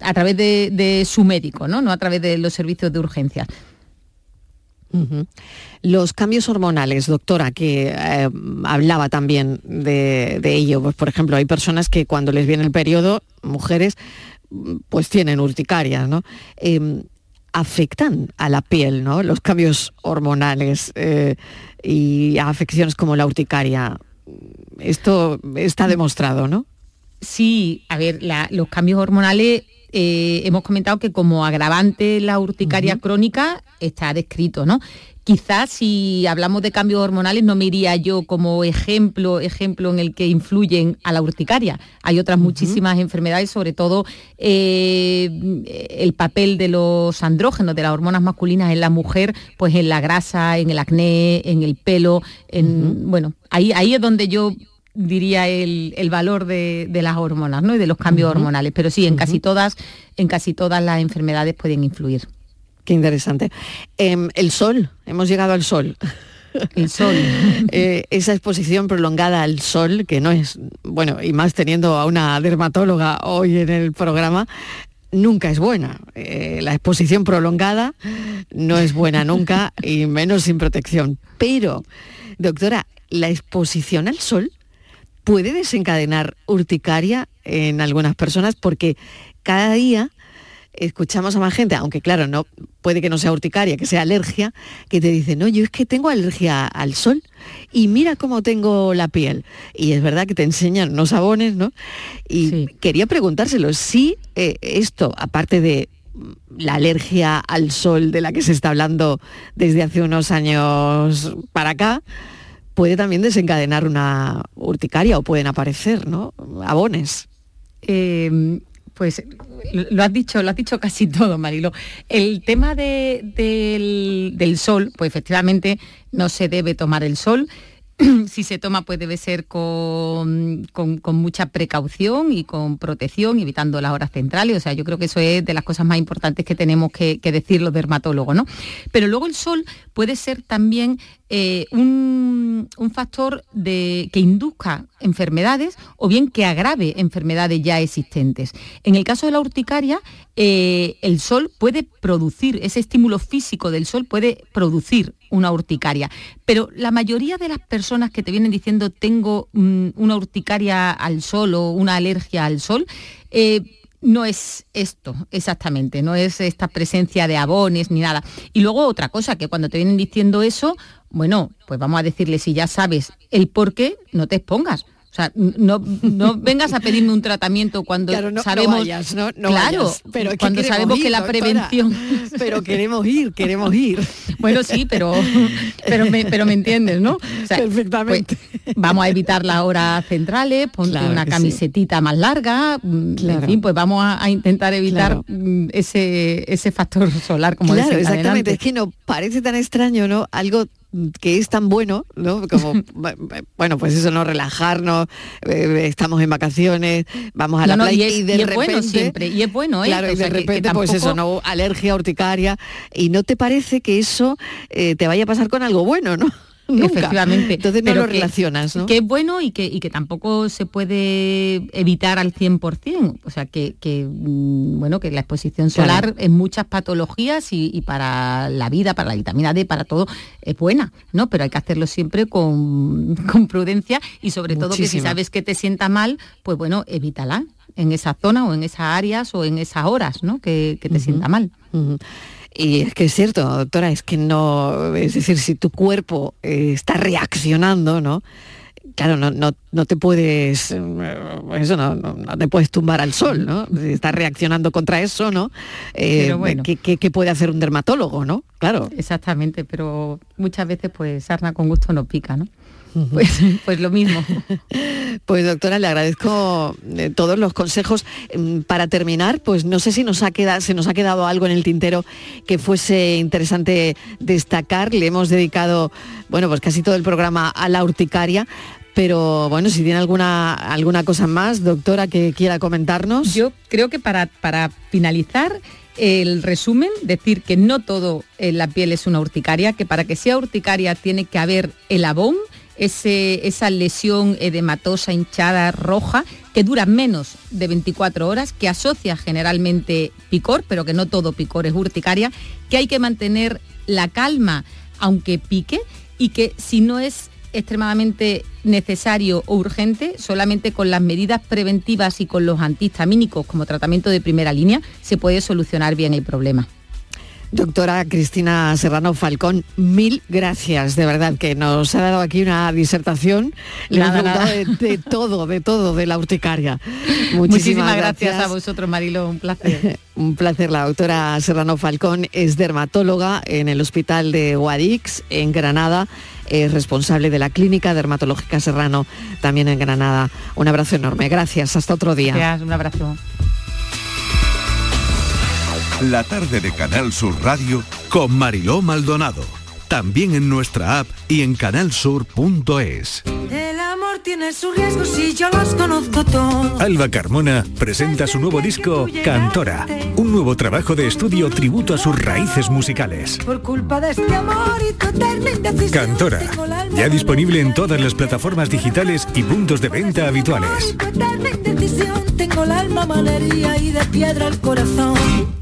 a través de, su médico, ¿no? no a través de los servicios de urgencia. Los cambios hormonales, doctora, que eh, hablaba también de, ello. Pues, por ejemplo, hay personas que cuando les viene el periodo, mujeres, pues tienen urticaria, ¿no? Em, afectan a la piel, ¿no? Los cambios hormonales eh, y afecciones como la urticaria. Esto está demostrado, ¿no? Sí, a ver, los cambios hormonales eh, hemos comentado que como agravante la urticaria crónica está descrito, ¿no? Quizás si hablamos de cambios hormonales no me iría yo como ejemplo, ejemplo en el que influyen a la urticaria. Hay otras muchísimas enfermedades, sobre todo eh, el papel de los andrógenos, de las hormonas masculinas en la mujer, pues en la grasa, en el acné, en el pelo, en, bueno, ahí, ahí es donde yo diría el, valor de, las hormonas ¿no? y de los cambios hormonales. Pero sí, en casi todas, en casi todas las enfermedades pueden influir. Qué interesante. Em, el sol, hemos llegado al sol. El sol. Eh, esa exposición prolongada al sol, que no es, bueno, y más teniendo a una dermatóloga hoy en el programa, nunca es buena. Eh, la exposición prolongada no es buena nunca y menos sin protección. Pero, doctora, la exposición al sol puede desencadenar urticaria en algunas personas porque cada día escuchamos a más gente, aunque claro, no puede que no sea urticaria, que sea alergia, que te dice, no, yo es que tengo alergia al sol y mira cómo tengo la piel. Y es verdad que te enseñan unos sabones, ¿no? Y quería preguntárselo, si eh, esto, aparte de la alergia al sol de la que se está hablando desde hace unos años para acá, puede también desencadenar una urticaria o pueden aparecer, ¿no? Abones. Em, pues lo has dicho, lo has dicho casi todo, Marilo. El tema del, del, sol, pues efectivamente no se debe tomar el sol. si se toma pues debe ser con, mucha precaución y con protección, evitando las horas centrales. O sea, yo creo que eso es de las cosas más importantes que tenemos que, decir los dermatólogos, ¿no? Pero luego el sol puede ser también eh, un, factor que induzca enfermedades o bien que agrave enfermedades ya existentes. En el caso de la urticaria, eh, el sol puede producir, ese estímulo físico del sol puede producir una urticaria. Pero la mayoría de las personas que te vienen diciendo tengo mm, una urticaria al sol o una alergia al sol, eh, no es esto exactamente, no es esta presencia de abones ni nada. Y luego otra cosa, que cuando te vienen diciendo eso, bueno, pues vamos a decirle, si ya sabes el por qué, no te expongas. O sea, no, no vengas a pedirme un tratamiento cuando sabemos, claro, pero cuando sabemos que la prevención, pero queremos ir, queremos ir. Bueno, sí, pero pero me, pero me entiendes, ¿no? Perfectamente. Pues, vamos a evitar las horas centrales, ponte una camisetita más larga, mm, en fin, pues vamos a, intentar evitar mm, ese ese factor solar como Claro, exactamente. Es que no parece tan extraño, ¿no? Algo que es tan bueno, ¿no? Como, bueno, pues eso, no relajarnos, eh, estamos en vacaciones, vamos a la playa y, de repente... bueno siempre, y es bueno, ¿eh? Claro, y de repente, pues eso, no, alergia, urticaria, y no te parece que eso eh, te vaya a pasar con algo bueno, ¿no? Efectivamente. Entonces no lo relacionas, ¿no? Que es bueno y que, y que tampoco se puede evitar al 100%. O sea, que, mm, bueno, que la exposición solar en muchas patologías y, para la vida, para la vitamina D, para todo, es buena, ¿no? Pero hay que hacerlo siempre con, prudencia y sobre todo que si sabes que te sienta mal, pues bueno, evítala en esa zona o en esas áreas o en esas horas, ¿no? Que, te sienta mal. Y es que es cierto, doctora, es que no, es decir, si tu cuerpo eh, está reaccionando, ¿no? Claro, no, no, te puedes, eh, eso no, no, te puedes tumbar al sol, ¿no? Si estás reaccionando contra eso, ¿no? Eh, bueno. ¿qué, qué, puede hacer un dermatólogo, no? Claro. Exactamente, pero muchas veces pues sarna con gusto no pica, ¿no? Pues, pues, lo mismo. Pues doctora, le agradezco eh, todos los consejos. Mm, para terminar, pues no sé si nos ha quedado, se nos ha quedado algo en el tintero que fuese interesante destacar. Le hemos dedicado, bueno, pues casi todo el programa a la urticaria. Pero bueno, si tiene alguna, alguna cosa más, doctora, que quiera comentarnos. Yo creo que para, para finalizar, el resumen, decir que no todo en la piel es una urticaria, que para que sea urticaria tiene que haber el abón, esa lesión edematosa, hinchada, roja, que dura menos de 24 horas, que asocia generalmente picor, pero que no todo picor es urticaria, que hay que mantener la calma aunque pique y que si no es extremadamente necesario o urgente, solamente con las medidas preventivas y con los antihistamínicos como tratamiento de primera línea se puede solucionar bien el problema. Doctora Cristina Serrano Falcón, mil gracias, de verdad, que nos ha dado aquí una disertación. Le nada, De, todo, de todo, de la urticaria. Muchísimas, gracias. a vosotros, Marilo, un placer. un placer. La doctora Serrano Falcón es dermatóloga en el Hospital de Guadix, en Granada. Es responsable de la Clínica Dermatológica Serrano, también en Granada. Un abrazo enorme. Gracias. Hasta otro día. Gracias, un abrazo. La tarde de Canal Sur Radio con Mariló Maldonado. También en nuestra app y en canalsur.es. El amor tiene sus riesgos y yo los conozco todos. Alba Carmona presenta su nuevo disco Cantora, un nuevo trabajo de estudio tributo a sus raíces musicales. Por culpa de este amor y Cantora, ya disponible en todas las plataformas digitales y puntos de venta habituales. eterna indecisión, tengo el alma y de piedra el corazón.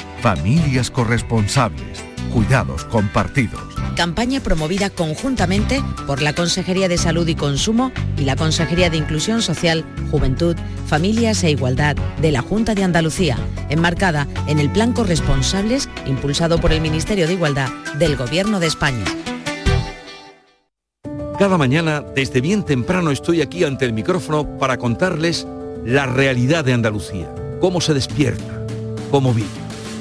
Familias corresponsables, cuidados compartidos. Campaña promovida conjuntamente por la Consejería de Salud y Consumo y la Consejería de Inclusión Social, Juventud, Familias e Igualdad de la Junta de Andalucía, enmarcada en el Plan Corresponsables impulsado por el Ministerio de Igualdad del Gobierno de España. Cada mañana, desde bien temprano, estoy aquí ante el micrófono para contarles la realidad de Andalucía, cómo se despierta, cómo vive,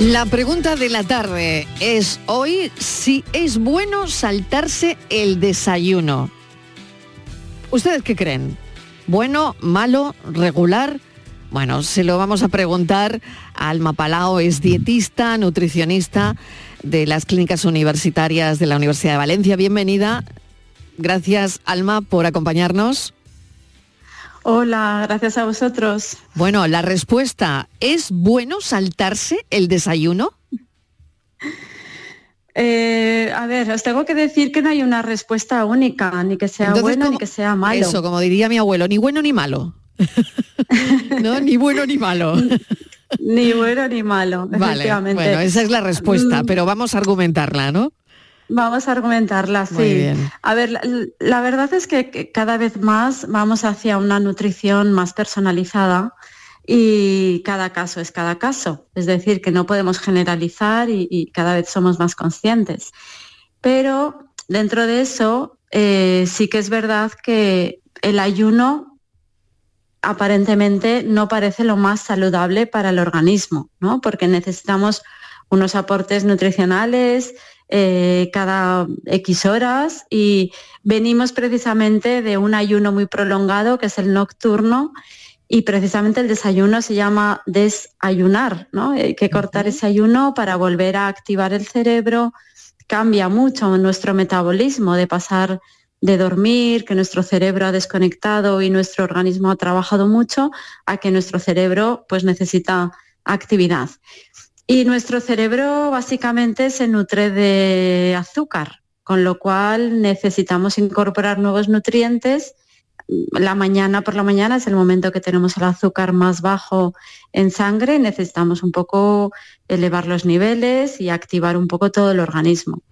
La pregunta de la tarde es hoy si es bueno saltarse el desayuno. ¿Ustedes qué creen? ¿Bueno, malo, regular? Bueno, se lo vamos a preguntar a Alma Palao, es dietista, nutricionista de las clínicas universitarias de la Universidad de Valencia. Bienvenida. Gracias, Alma, por acompañarnos. Hola, gracias a vosotros. Bueno, la respuesta, ¿es bueno saltarse el desayuno? Eh, a ver, os tengo que decir que no hay una respuesta única, ni que sea Entonces, bueno ¿cómo- ni que sea malo. Eso, como diría mi abuelo, ni bueno ni malo. no, ni bueno ni malo. Ni bueno ni malo, Vale, efectivamente. bueno, esa es la respuesta, Mm, pero vamos a argumentarla, ¿no? Vamos a argumentarla, sí. Muy bien. A ver, la, la verdad es que cada vez más vamos hacia una nutrición más personalizada y cada caso es cada caso. Es decir, que no podemos generalizar y, y cada vez somos más conscientes. Pero dentro de eso, eh, sí que es verdad que el ayuno aparentemente no parece lo más saludable para el organismo, ¿no? Porque necesitamos unos aportes nutricionales eh, cada X horas y venimos precisamente de un ayuno muy prolongado que es el nocturno y precisamente el desayuno se llama desayunar, ¿no? Hay que cortar ese ayuno para volver a activar el cerebro. Cambia mucho nuestro metabolismo de pasar de dormir, que nuestro cerebro ha desconectado y nuestro organismo ha trabajado mucho, a que nuestro cerebro pues necesita actividad. Y nuestro cerebro básicamente se nutre de azúcar, con lo cual necesitamos incorporar nuevos nutrientes. La mañana por la mañana es el momento que tenemos el azúcar más bajo en sangre y necesitamos un poco elevar los niveles y activar un poco todo el organismo.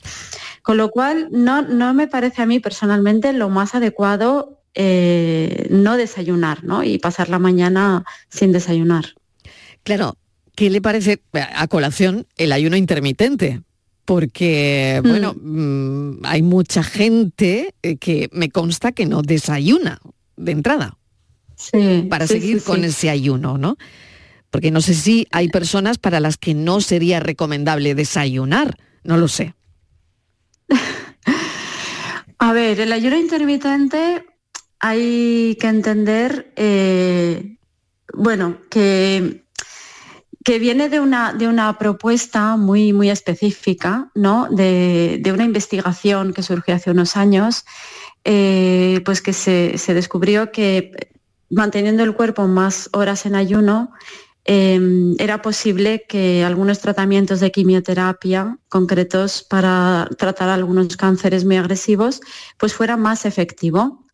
Con lo cual, no, no me parece a mí personalmente lo más adecuado eh, no desayunar ¿no? y pasar la mañana sin desayunar. Claro, ¿qué le parece a colación el ayuno intermitente? Porque, Mm. bueno, mm, hay mucha gente eh, que me consta que no desayuna de entrada Sí, para sí, seguir sí, con ese ayuno, ¿no? Porque no sé si hay personas para las que no sería recomendable desayunar, no lo sé. A ver, el ayuno intermitente hay que entender, eh, bueno, que, que viene de una, de una propuesta muy, muy específica, ¿no? De, una investigación que surgió hace unos años, eh, pues que se, se descubrió que manteniendo el cuerpo más horas en ayuno, Em, era posible que algunos tratamientos de quimioterapia concretos para tratar algunos cánceres muy agresivos pues fuera más efectivo.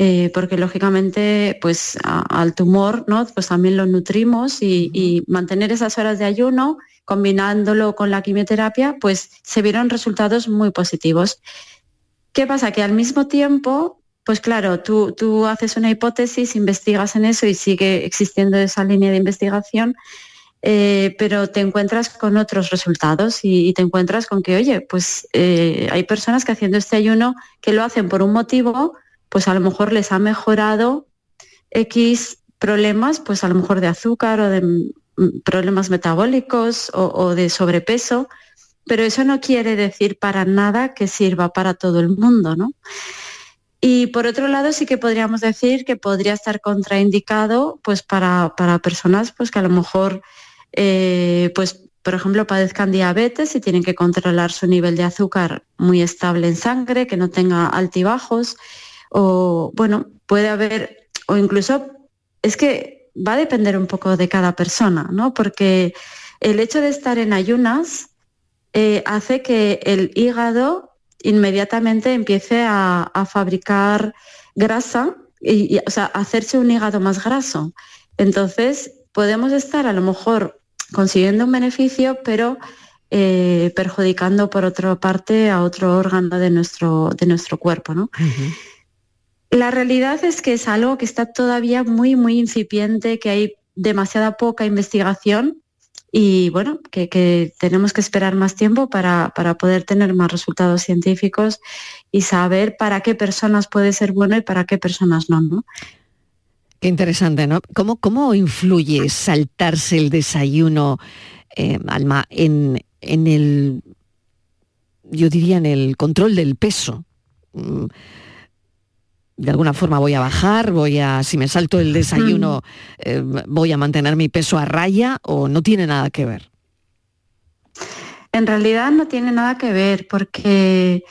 Eh, porque lógicamente pues al tumor ¿no? pues también lo nutrimos y, y, mantener esas horas de ayuno combinándolo con la quimioterapia pues se vieron resultados muy positivos. ¿Qué pasa? Que al mismo tiempo pues claro, tú, tú haces una hipótesis, investigas en eso y sigue existiendo esa línea de investigación, eh, pero te encuentras con otros resultados y, te encuentras con que, oye, pues eh, hay personas que haciendo este ayuno que lo hacen por un motivo, pues a lo mejor les ha mejorado X problemas, pues a lo mejor de azúcar o de mm, problemas metabólicos o, de sobrepeso, pero eso no quiere decir para nada que sirva para todo el mundo, ¿no? Y por otro lado, sí que podríamos decir que podría estar contraindicado pues para, personas pues, que a lo mejor, eh, pues, por ejemplo, padezcan diabetes y tienen que controlar su nivel de azúcar muy estable en sangre, que no tenga altibajos, o bueno, puede haber, o incluso es que va a depender un poco de cada persona, ¿no? Porque el hecho de estar en ayunas eh, hace que el hígado inmediatamente empiece a, fabricar grasa y, o sea, hacerse un hígado más graso. Entonces, podemos estar a lo mejor consiguiendo un beneficio, pero eh, perjudicando por otra parte a otro órgano de nuestro, de nuestro cuerpo. ¿no? La realidad es que es algo que está todavía muy, muy incipiente, que hay demasiada poca investigación y bueno, que, tenemos que esperar más tiempo para, poder tener más resultados científicos y saber para qué personas puede ser bueno y para qué personas no, ¿no? Qué interesante, ¿no? ¿Cómo, cómo influye saltarse el desayuno, eh, Alma, en, en el, yo diría, en el control del peso? Mm, de alguna forma voy a bajar, voy a, si me salto el desayuno, eh, voy a mantener mi peso a raya o no tiene nada que ver? En realidad no tiene nada que ver porque,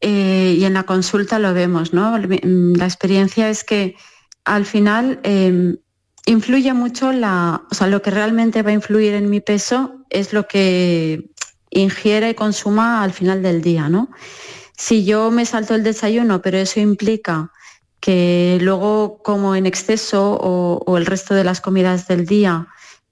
eh, y en la consulta lo vemos, ¿no? La experiencia es que al final em, influye mucho la, o sea, lo que realmente va a influir en mi peso es lo que ingiere y consuma al final del día, ¿no? Si yo me salto el desayuno, pero eso implica que luego como en exceso o, el resto de las comidas del día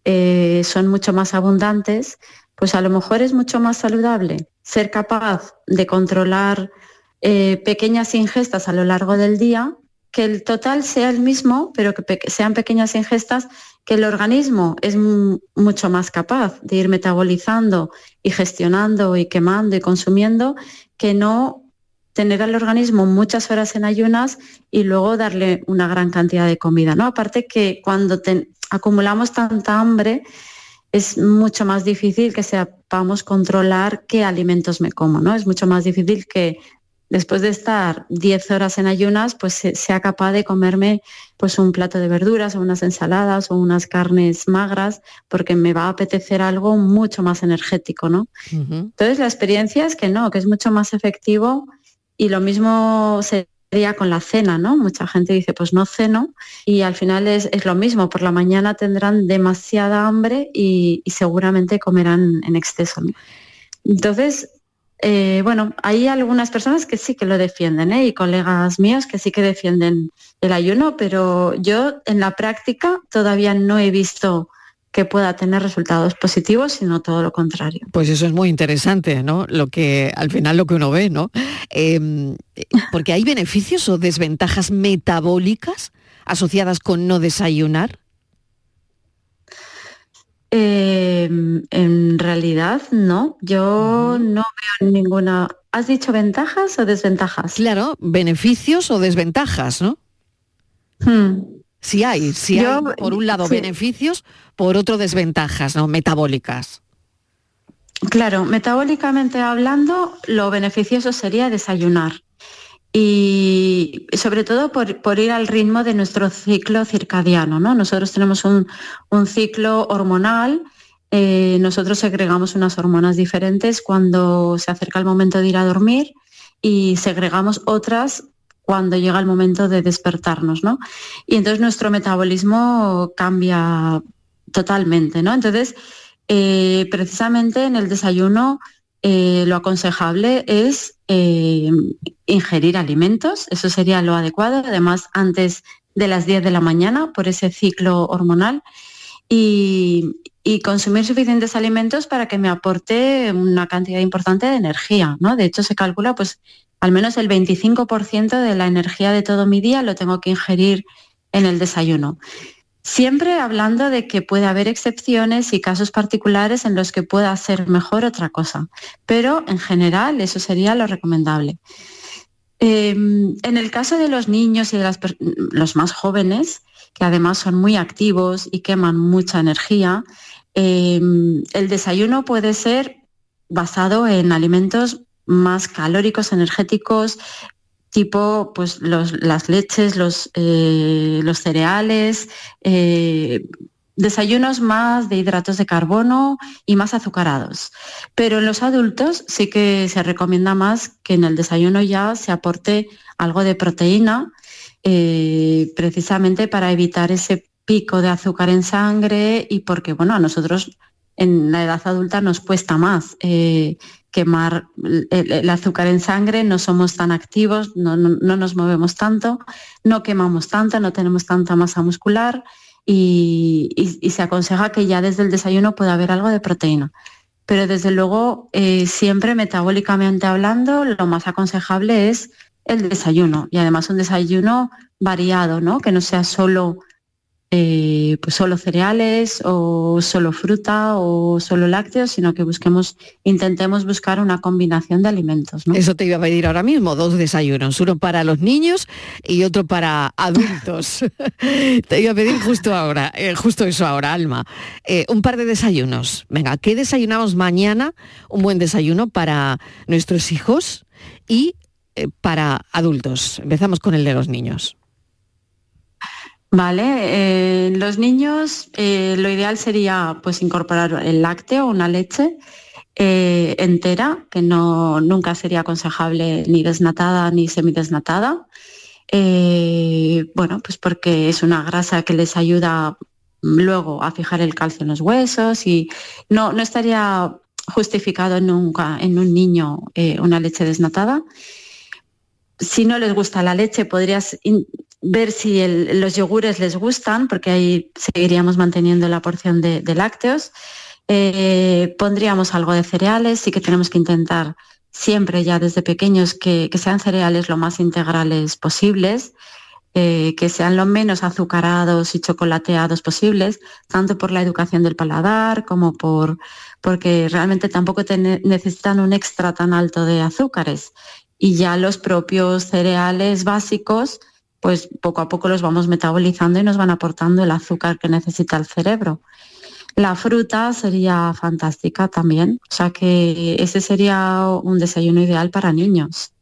eh, son mucho más abundantes, pues a lo mejor es mucho más saludable ser capaz de controlar eh, pequeñas ingestas a lo largo del día, que el total sea el mismo, pero que sean pequeñas ingestas que el organismo es mucho más capaz de ir metabolizando y gestionando y quemando y consumiendo que no tener al organismo muchas horas en ayunas y luego darle una gran cantidad de comida, ¿no? Aparte que cuando acumulamos tanta hambre es mucho más difícil que sepamos controlar qué alimentos me como, ¿no? Es mucho más difícil que después de estar 10 horas en ayunas, pues sea capaz de comerme pues un plato de verduras o unas ensaladas o unas carnes magras, porque me va a apetecer algo mucho más energético, ¿no? Entonces la experiencia es que no, que es mucho más efectivo y lo mismo sería con la cena, ¿no? Mucha gente dice, pues no ceno y al final es, lo mismo, por la mañana tendrán demasiada hambre y, seguramente comerán en exceso. Entonces, eh, bueno, hay algunas personas que sí que lo defienden ¿eh? y colegas míos que sí que defienden el ayuno, pero yo en la práctica todavía no he visto que pueda tener resultados positivos, sino todo lo contrario. Pues eso es muy interesante, ¿no? Lo que al final lo que uno ve, ¿no? Em, porque hay beneficios o desventajas metabólicas asociadas con no desayunar. Em, en realidad no, yo no veo ninguna. ¿Has dicho ventajas o desventajas? Claro, beneficios o desventajas, ¿no? Hmm. Si hay, si hay por un lado beneficios, por otro desventajas, ¿no? Metabólicas. Claro, metabólicamente hablando, lo beneficioso sería desayunar y sobre todo por, ir al ritmo de nuestro ciclo circadiano. ¿no? Nosotros tenemos un, ciclo hormonal, eh, nosotros segregamos unas hormonas diferentes cuando se acerca el momento de ir a dormir y segregamos otras cuando llega el momento de despertarnos, ¿no? Y entonces nuestro metabolismo cambia totalmente, ¿no? Entonces, eh, precisamente en el desayuno eh, lo aconsejable es eh, ingerir alimentos, eso sería lo adecuado, además antes de las 10 de la mañana por ese ciclo hormonal y, consumir suficientes alimentos para que me aporte una cantidad importante de energía. ¿no? De hecho, se calcula pues al menos el 25% de la energía de todo mi día lo tengo que ingerir en el desayuno. Siempre hablando de que puede haber excepciones y casos particulares en los que pueda ser mejor otra cosa, pero en general eso sería lo recomendable. Em, en el caso de los niños y de los más jóvenes, que además son muy activos y queman mucha energía, em, el desayuno puede ser basado en alimentos más calóricos, energéticos, tipo pues las leches, los, eh, los cereales, eh, desayunos más de hidratos de carbono y más azucarados. Pero en los adultos sí que se recomienda más que en el desayuno ya se aporte algo de proteína, eh, precisamente para evitar ese pico de azúcar en sangre y porque, bueno, a nosotros en la edad adulta nos cuesta más quemar el, azúcar en sangre, no somos tan activos, no, nos movemos tanto, no quemamos tanto, no tenemos tanta masa muscular y, se aconseja que ya desde el desayuno pueda haber algo de proteína. Pero desde luego, eh, siempre metabólicamente hablando, lo más aconsejable es el desayuno y además un desayuno variado, ¿no? que no sea solo eh, pues solo cereales o solo fruta o solo lácteos, sino que busquemos, intentemos buscar una combinación de alimentos. Eso te iba a pedir ahora mismo, dos desayunos, uno para los niños y otro para adultos. te iba a pedir justo ahora, eh, justo eso ahora, Alma. Eh, un par de desayunos. Venga, ¿qué desayunamos mañana? Un buen desayuno para nuestros hijos y para adultos. Empezamos con el de los niños. Vale, eh, los niños eh, lo ideal sería pues incorporar el lácteo, una leche eh, entera, que no, nunca sería aconsejable ni desnatada ni semidesnatada. bueno, pues porque es una grasa que les ayuda luego a fijar el calcio en los huesos y no, no estaría justificado nunca en un niño una leche desnatada. Si no les gusta la leche, podrías ver si los yogures les gustan, porque ahí seguiríamos manteniendo la porción de, lácteos. Eh, pondríamos algo de cereales, sí que tenemos que intentar siempre ya desde pequeños que, sean cereales lo más integrales posibles, eh, que sean lo menos azucarados y chocolateados posibles, tanto por la educación del paladar como por porque realmente tampoco necesitan un extra tan alto de azúcares. Y ya los propios cereales básicos pues poco a poco los vamos metabolizando y nos van aportando el azúcar que necesita el cerebro. La fruta sería fantástica también, o sea que ese sería un desayuno ideal para niños.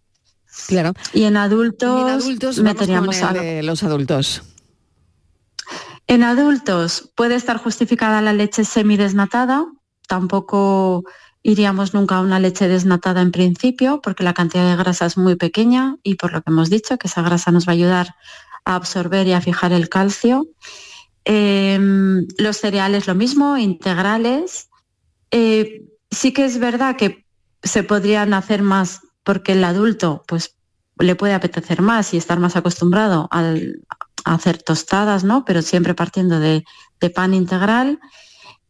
Claro. Y en adultos, meteríamos a los adultos. En adultos puede estar justificada la leche semidesnatada, tampoco iríamos nunca a una leche desnatada en principio porque la cantidad de grasa es muy pequeña y por lo que hemos dicho, que esa grasa nos va a ayudar a absorber y a fijar el calcio. Em, los cereales lo mismo, integrales. Eh, sí que es verdad que se podrían hacer más porque el adulto pues, le puede apetecer más y estar más acostumbrado a hacer tostadas, ¿no? pero siempre partiendo de pan integral.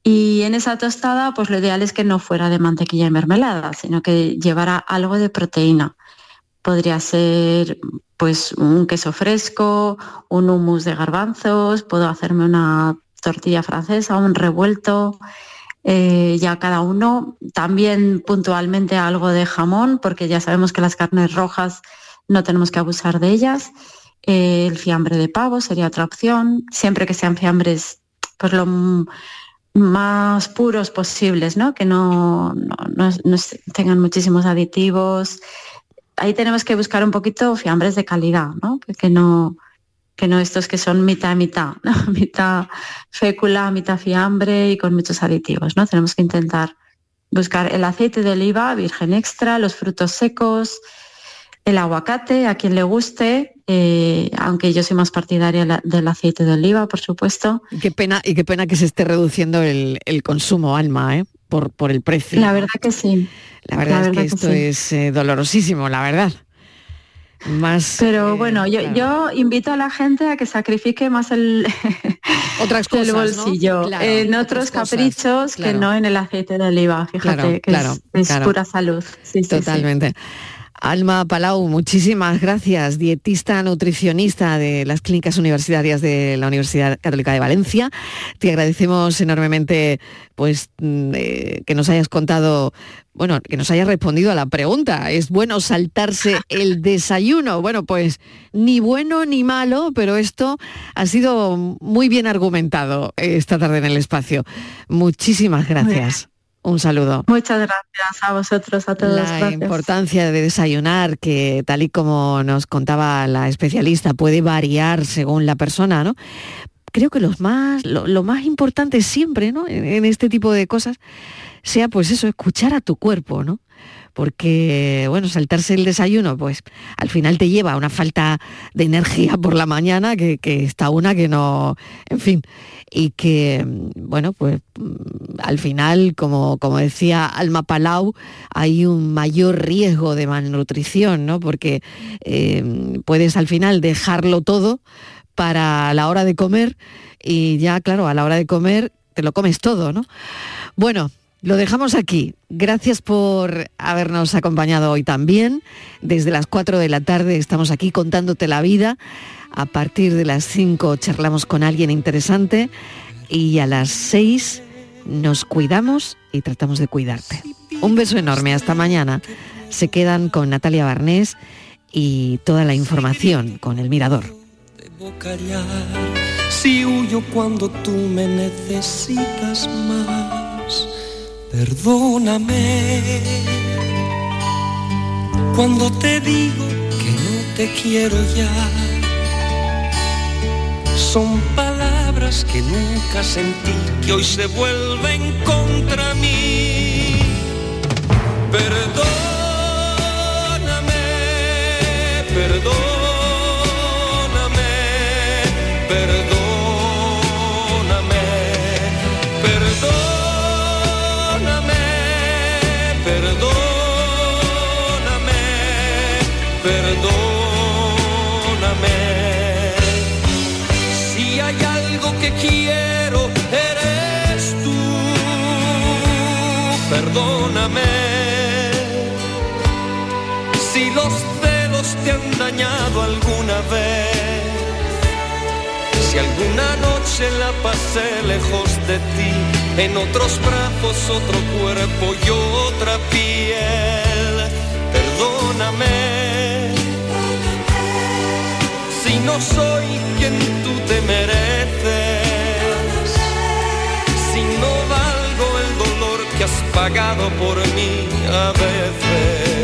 Y en esa tostada, pues lo ideal es que no fuera de mantequilla y mermelada, sino que llevara algo de proteína. Podría ser pues un queso fresco, un hummus de garbanzos, puedo hacerme una tortilla francesa, un revuelto, eh, ya cada uno. También puntualmente algo de jamón, porque ya sabemos que las carnes rojas no tenemos que abusar de ellas. Eh, el fiambre de pavo sería otra opción, siempre que sean fiambres pues lo más puros posibles, ¿no? que no, tengan muchísimos aditivos. Ahí tenemos que buscar un poquito fiambres de calidad, que no que no estos que son mitad mitad, mitad fécula, mitad fiambre y con muchos aditivos. ¿no? Tenemos que intentar buscar el aceite de oliva virgen extra, los frutos secos, el aguacate, a quien le guste, eh, aunque yo soy más partidaria del aceite de oliva, por supuesto. qué pena, y qué pena que se esté reduciendo el, consumo, Alma, ¿eh? por, por el precio. La verdad que sí. La verdad, es que, esto es eh, dolorosísimo, la verdad. Más, Pero bueno, yo, invito a la gente a que sacrifique más el, Otras cosas, bolsillo en otros caprichos que no en el aceite de oliva, fíjate, que es, pura salud. Totalmente. Alma Palau, muchísimas gracias, dietista nutricionista de las clínicas universitarias de la Universidad Católica de Valencia. Te agradecemos enormemente pues mm, eh, que nos hayas contado, bueno, que nos hayas respondido a la pregunta. ¿Es bueno saltarse el desayuno? Bueno, pues ni bueno ni malo, pero esto ha sido muy bien argumentado esta tarde en el espacio. Muchísimas gracias. Un saludo. Muchas gracias a vosotros, a todos. La importancia de desayunar, que tal y como nos contaba la especialista, puede variar según la persona, ¿no? Creo que los más, lo, más importante siempre, ¿no? En, este tipo de cosas, sea pues eso, escuchar a tu cuerpo, ¿no? porque, bueno, saltarse el desayuno, pues al final te lleva a una falta de energía por la mañana, que, que está una que no, en fin, y que, bueno, pues al final, como, como decía Alma Palau, hay un mayor riesgo de malnutrición, ¿no? Porque eh, puedes al final dejarlo todo para la hora de comer y ya, claro, a la hora de comer te lo comes todo, ¿no? Bueno, lo dejamos aquí. Gracias por habernos acompañado hoy también. Desde las 4 de la tarde estamos aquí contándote la vida. A partir de las 5 charlamos con alguien interesante y a las 6 nos cuidamos y tratamos de cuidarte. Un beso enorme, hasta mañana. Se quedan con Natalia Barnés y toda la información con el Mirador. si huyo cuando tú me necesitas más, perdóname. Cuando te digo que no te quiero ya, son palabras que nunca sentí, que hoy se vuelven contra mí. Perdóname, perdóname. perdóname. Si los celos te han dañado alguna vez, si alguna noche la pasé lejos de ti, en otros brazos otro cuerpo y otra piel, perdóname. Si no soy quien tú te mereces que has pagado por mí a veces.